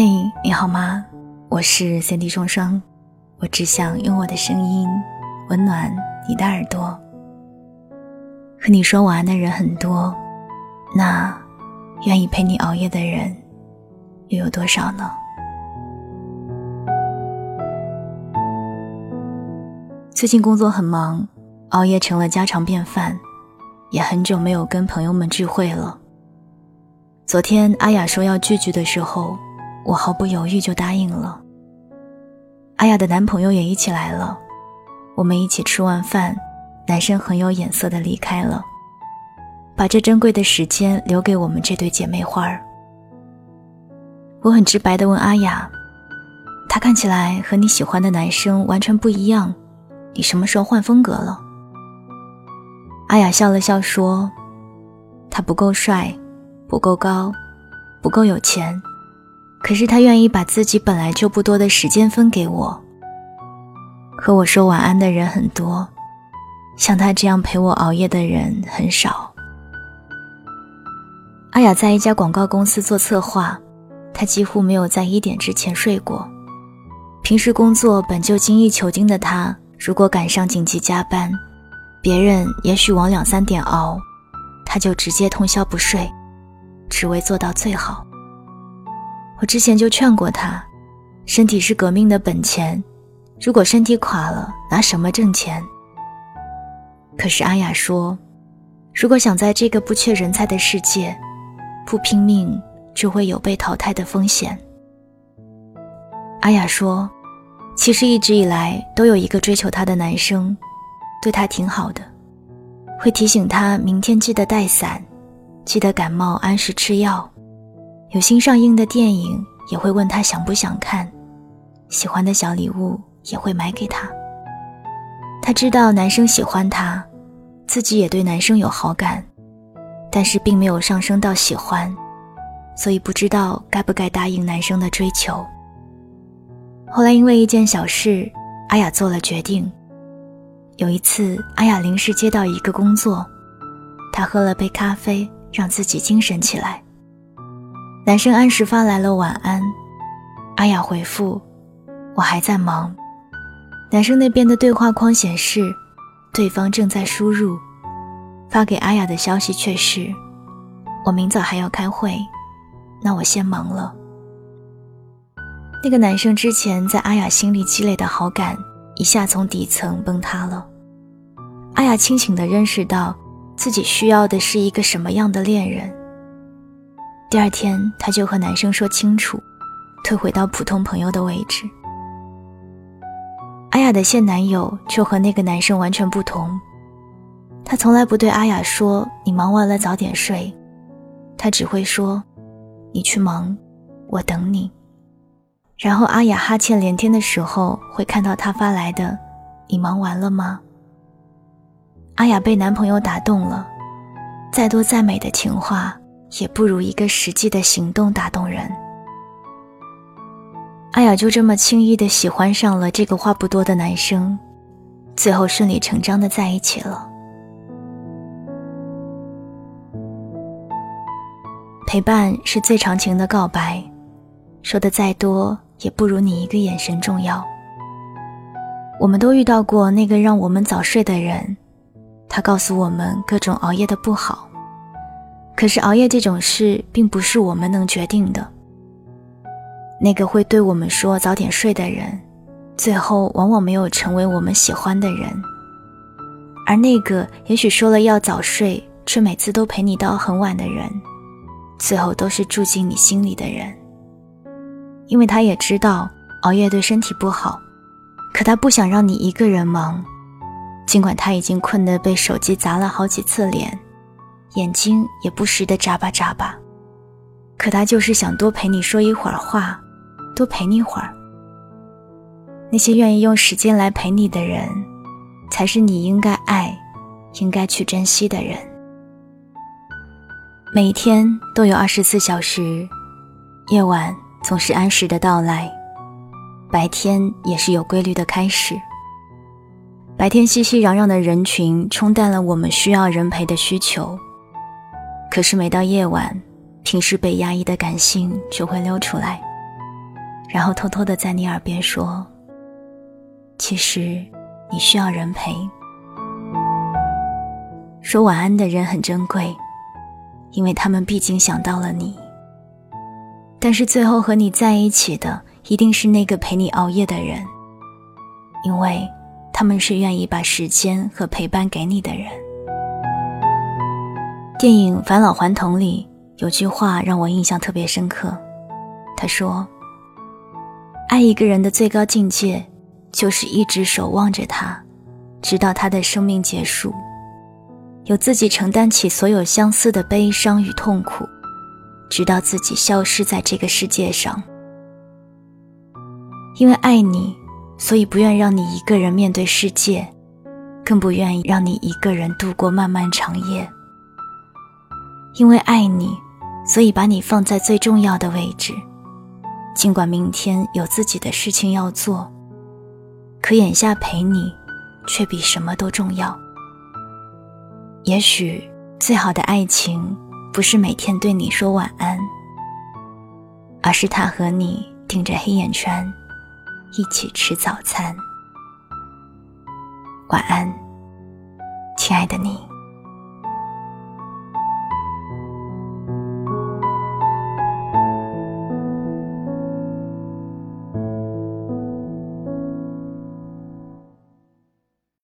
嘿，你好吗？我是三 D 双双，我只想用我的声音温暖你的耳朵。和你说晚安的人很多，那愿意陪你熬夜的人又有多少呢？最近工作很忙，熬夜成了家常便饭，也很久没有跟朋友们聚会了。昨天阿雅说要聚聚的时候。我毫不犹豫就答应了。阿雅的男朋友也一起来了，我们一起吃完饭，男生很有眼色的离开了，把这珍贵的时间留给我们这对姐妹花儿。我很直白的问阿雅：“他看起来和你喜欢的男生完全不一样，你什么时候换风格了？”阿雅笑了笑说：“他不够帅，不够高，不够有钱。”可是他愿意把自己本来就不多的时间分给我。和我说晚安的人很多，像他这样陪我熬夜的人很少。阿雅在一家广告公司做策划，她几乎没有在一点之前睡过。平时工作本就精益求精的她，如果赶上紧急加班，别人也许往两三点熬，她就直接通宵不睡，只为做到最好。我之前就劝过他，身体是革命的本钱，如果身体垮了，拿什么挣钱？可是阿雅说，如果想在这个不缺人才的世界，不拼命就会有被淘汰的风险。阿雅说，其实一直以来都有一个追求她的男生，对她挺好的，会提醒她明天记得带伞，记得感冒按时吃药。有新上映的电影，也会问他想不想看；喜欢的小礼物也会买给他。他知道男生喜欢他，自己也对男生有好感，但是并没有上升到喜欢，所以不知道该不该答应男生的追求。后来因为一件小事，阿雅做了决定。有一次，阿雅临时接到一个工作，她喝了杯咖啡，让自己精神起来。男生按时发来了晚安，阿雅回复：“我还在忙。”男生那边的对话框显示，对方正在输入，发给阿雅的消息却是：“我明早还要开会，那我先忙了。”那个男生之前在阿雅心里积累的好感，一下从底层崩塌了。阿雅清醒地认识到，自己需要的是一个什么样的恋人。第二天，她就和男生说清楚，退回到普通朋友的位置。阿雅的现男友就和那个男生完全不同，他从来不对阿雅说“你忙完了早点睡”，他只会说“你去忙，我等你”。然后阿雅哈欠连天的时候，会看到他发来的“你忙完了吗？”阿雅被男朋友打动了，再多再美的情话。也不如一个实际的行动打动人。阿雅就这么轻易的喜欢上了这个话不多的男生，最后顺理成章的在一起了。陪伴是最长情的告白，说的再多也不如你一个眼神重要。我们都遇到过那个让我们早睡的人，他告诉我们各种熬夜的不好。可是熬夜这种事并不是我们能决定的。那个会对我们说早点睡的人，最后往往没有成为我们喜欢的人；而那个也许说了要早睡，却每次都陪你到很晚的人，最后都是住进你心里的人。因为他也知道熬夜对身体不好，可他不想让你一个人忙，尽管他已经困得被手机砸了好几次脸。眼睛也不时的眨巴眨巴，可他就是想多陪你说一会儿话，多陪你会儿。那些愿意用时间来陪你的人，才是你应该爱、应该去珍惜的人。每一天都有二十四小时，夜晚总是按时的到来，白天也是有规律的开始。白天熙熙攘攘的人群冲淡了我们需要人陪的需求。可是每到夜晚，平时被压抑的感性就会溜出来，然后偷偷的在你耳边说：“其实你需要人陪。”说晚安的人很珍贵，因为他们毕竟想到了你。但是最后和你在一起的，一定是那个陪你熬夜的人，因为他们是愿意把时间和陪伴给你的人。电影《返老还童》里有句话让我印象特别深刻，他说。爱一个人的最高境界，就是一直守望着他，直到他的生命结束，有自己承担起所有相思的悲伤与痛苦，直到自己消失在这个世界上。因为爱你，所以不愿让你一个人面对世界，更不愿意让你一个人度过漫漫长夜。因为爱你，所以把你放在最重要的位置。尽管明天有自己的事情要做，可眼下陪你，却比什么都重要。也许最好的爱情，不是每天对你说晚安，而是他和你顶着黑眼圈，一起吃早餐。晚安，亲爱的你。